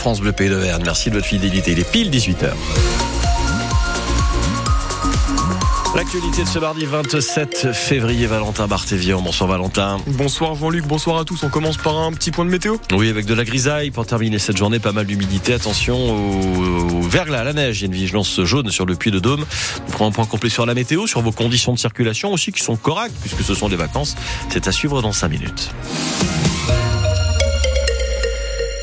France Bleu Pays de Verne. Merci de votre fidélité. Il est pile 18h. L'actualité de ce mardi 27 février, Valentin Barthévion. Bonsoir Valentin. Bonsoir Jean-Luc, bonsoir à tous. On commence par un petit point de météo. Oui, avec de la grisaille pour terminer cette journée, pas mal d'humidité. Attention au, verglas, à la neige. Il y a une vigilance jaune sur le puits de Dôme. Nous ferons un point complet sur la météo, sur vos conditions de circulation aussi qui sont correctes puisque ce sont des vacances. C'est à suivre dans 5 minutes.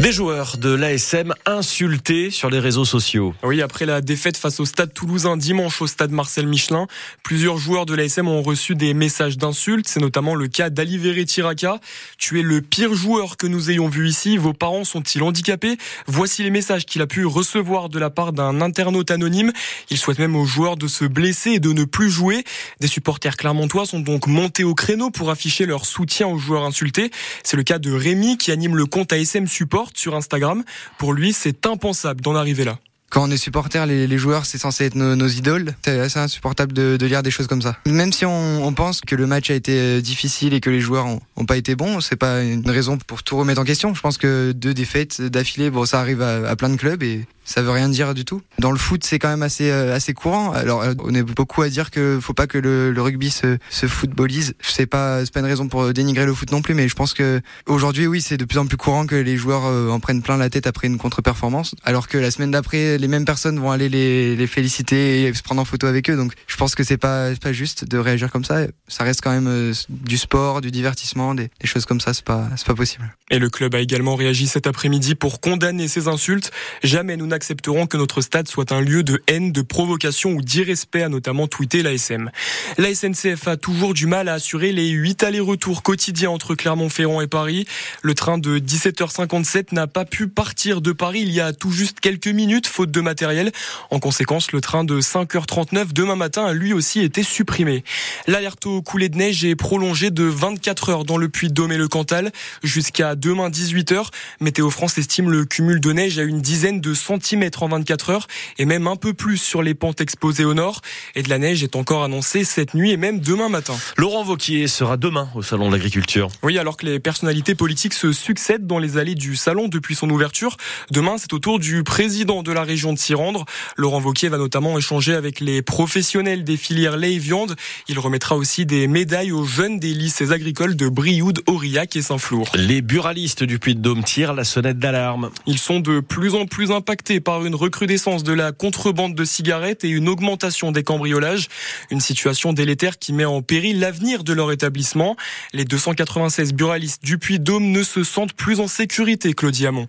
Des joueurs de l'ASM insultés sur les réseaux sociaux. Oui, après la défaite face au Stade Toulousain dimanche au Stade Marcel Michelin, plusieurs joueurs de l'ASM ont reçu des messages d'insultes. C'est notamment le cas d'Ali Tiraka. Tu es le pire joueur que nous ayons vu ici. Vos parents sont-ils handicapés? Voici les messages qu'il a pu recevoir de la part d'un internaute anonyme. Il souhaite même aux joueurs de se blesser et de ne plus jouer. Des supporters clermontois sont donc montés au créneau pour afficher leur soutien aux joueurs insultés. C'est le cas de Rémi qui anime le compte ASM Support sur Instagram. Pour lui, c'est impensable d'en arriver là. Quand on est supporter, les, joueurs, c'est censé être nos, idoles. C'est assez insupportable de, lire des choses comme ça. Même si on, pense que le match a été euh, difficile et que les joueurs ont, pas été bons, c'est pas une raison pour tout remettre en question. Je pense que deux défaites d'affilée, bon, ça arrive à, à plein de clubs et ça veut rien dire du tout. Dans le foot, c'est quand même assez euh, assez courant. Alors, euh, on est beaucoup à dire que faut pas que le, le rugby se, se footballise. C'est pas c'est pas une raison pour dénigrer le foot non plus, mais je pense que aujourd'hui, oui, c'est de plus en plus courant que les joueurs euh, en prennent plein la tête après une contre-performance, alors que la semaine d'après, les mêmes personnes vont aller les, les féliciter et se prendre en photo avec eux. Donc, je pense que c'est pas pas juste de réagir comme ça. Ça reste quand même du sport, du divertissement, des, des choses comme ça. C'est pas c'est pas possible. Et le club a également réagi cet après-midi pour condamner ces insultes. Jamais nous accepteront que notre stade soit un lieu de haine, de provocation ou d'irrespect, a notamment tweeté l'ASM. La SNCF a toujours du mal à assurer les 8 allers-retours quotidiens entre Clermont-Ferrand et Paris. Le train de 17h57 n'a pas pu partir de Paris il y a tout juste quelques minutes, faute de matériel. En conséquence, le train de 5h39 demain matin a lui aussi été supprimé. L'alerte au coulée de neige est prolongée de 24 heures dans le puits de Dôme et le Cantal jusqu'à demain 18h. Météo France estime le cumul de neige à une dizaine de centimètres en 24 heures et même un peu plus sur les pentes exposées au nord. Et de la neige est encore annoncée cette nuit et même demain matin. Laurent Vauquier sera demain au Salon de l'Agriculture. Oui, alors que les personnalités politiques se succèdent dans les allées du salon depuis son ouverture. Demain, c'est au tour du président de la région de s'y rendre. Laurent Vauquier va notamment échanger avec les professionnels des filières lait et viande. Il remettra aussi des médailles aux jeunes des lycées agricoles de Brioude, Aurillac et Saint-Flour. Les buralistes du Puy-de-Dôme tirent la sonnette d'alarme. Ils sont de plus en plus impactés par une recrudescence de la contrebande de cigarettes et une augmentation des cambriolages. Une situation délétère qui met en péril l'avenir de leur établissement. Les 296 buralistes du Puy-Dôme ne se sentent plus en sécurité, Claudie Hamon.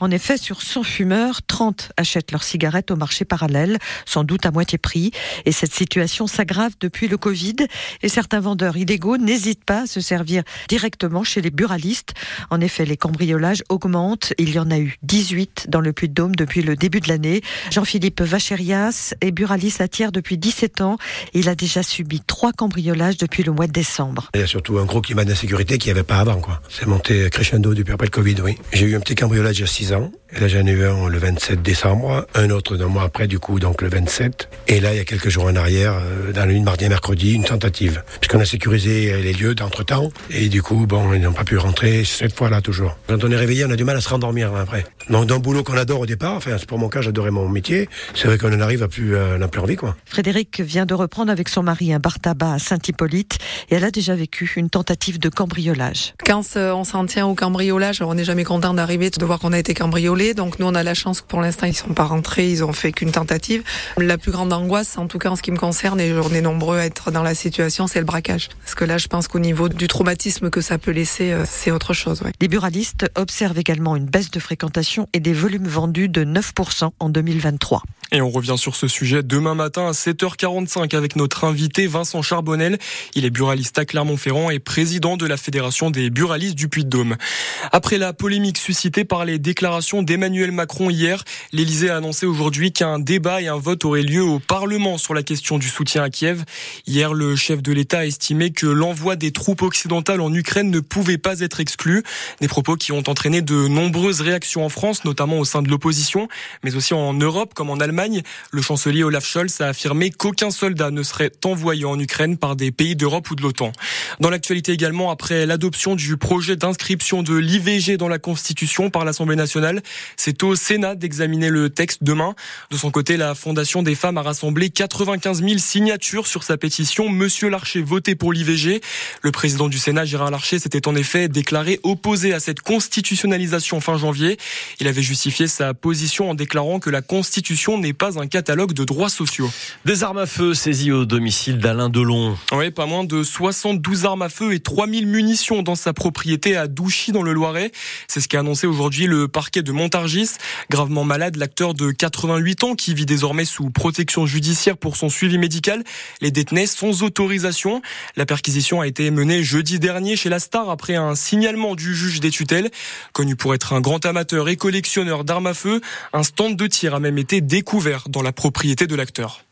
En effet, sur 100 fumeurs, 30 achètent leurs cigarettes au marché parallèle, sans doute à moitié prix. Et cette situation s'aggrave depuis le Covid. Et certains vendeurs illégaux n'hésitent pas à se servir directement chez les buralistes. En effet, les cambriolages augmentent. Il y en a eu 18 dans le Puy-de-Dôme depuis le début de l'année. Jean-Philippe Vachérias est buraliste à Thiers depuis 17 ans. Il a déjà subi trois cambriolages depuis le mois de décembre. Il y a surtout un gros climat d'insécurité qu'il n'y avait pas avant. quoi. C'est monté crescendo depuis après le Covid, oui. J'ai eu un petit cambriolage il y a 6 ans. Et là, j'en ai eu un le 27 décembre, un autre d'un mois après, du coup, donc le 27. Et là, il y a quelques jours en arrière, euh, dans la nuit de mardi et mercredi, une tentative. Puisqu'on a sécurisé les lieux d'entre-temps. Et du coup, bon, ils n'ont pas pu rentrer cette fois-là, toujours. Quand on est réveillé, on a du mal à se rendormir hein, après. Donc, d'un boulot qu'on adore au départ, enfin, c'est pour mon cas, j'adorais mon métier. C'est vrai qu'on en arrive à plus, euh, n'a plus envie, quoi. Frédéric vient de reprendre avec son mari un bar tabac à Saint-Hippolyte. Et elle a déjà vécu une tentative de cambriolage. Quand euh, on s'en tient au cambriolage, on n'est jamais content d'arriver, de voir qu'on a été donc nous, on a la chance que pour l'instant, ils sont pas rentrés, ils ont fait qu'une tentative. La plus grande angoisse, en tout cas en ce qui me concerne, et on est nombreux à être dans la situation, c'est le braquage. Parce que là, je pense qu'au niveau du traumatisme que ça peut laisser, euh, c'est autre chose. Les buralistes observent également une baisse de fréquentation et des volumes vendus de 9% en 2023. Et on revient sur ce sujet demain matin à 7h45 avec notre invité Vincent Charbonnel. Il est buraliste à Clermont-Ferrand et président de la Fédération des buralistes du Puy-de-Dôme. Après la polémique suscitée par les déclarations d'Emmanuel Macron hier, l'Élysée a annoncé aujourd'hui qu'un débat et un vote auraient lieu au Parlement sur la question du soutien à Kiev. Hier, le chef de l'État a estimé que l'envoi des troupes occidentales en Ukraine ne pouvait pas être exclu. Des propos qui ont entraîné de nombreuses réactions en France, notamment au sein de l'opposition, mais aussi en Europe comme en Allemagne Le chancelier Olaf Scholz a affirmé qu'aucun soldat ne serait envoyé en Ukraine par des pays d'Europe ou de l'OTAN. Dans l'actualité également, après l'adoption du projet d'inscription de l'IVG dans la Constitution par l'Assemblée nationale, c'est au Sénat d'examiner le texte demain. De son côté, la Fondation des femmes a rassemblé 95 000 signatures sur sa pétition Monsieur Larcher voté pour l'IVG. Le président du Sénat, Gérard Larcher, s'était en effet déclaré opposé à cette constitutionnalisation fin janvier. Il avait justifié sa position en déclarant que la Constitution n'est pas un catalogue de droits sociaux. Des armes à feu saisies au domicile d'Alain Delon. Oui, pas moins de 72 armes à feu et 3000 munitions dans sa propriété à Douchy dans le Loiret. C'est ce qu'a annoncé aujourd'hui le parquet de Montargis. Gravement malade, l'acteur de 88 ans qui vit désormais sous protection judiciaire pour son suivi médical les détenait sans autorisation. La perquisition a été menée jeudi dernier chez la star après un signalement du juge des tutelles. Connu pour être un grand amateur et collectionneur d'armes à feu, un stand de tir a même été dans la propriété de l'acteur.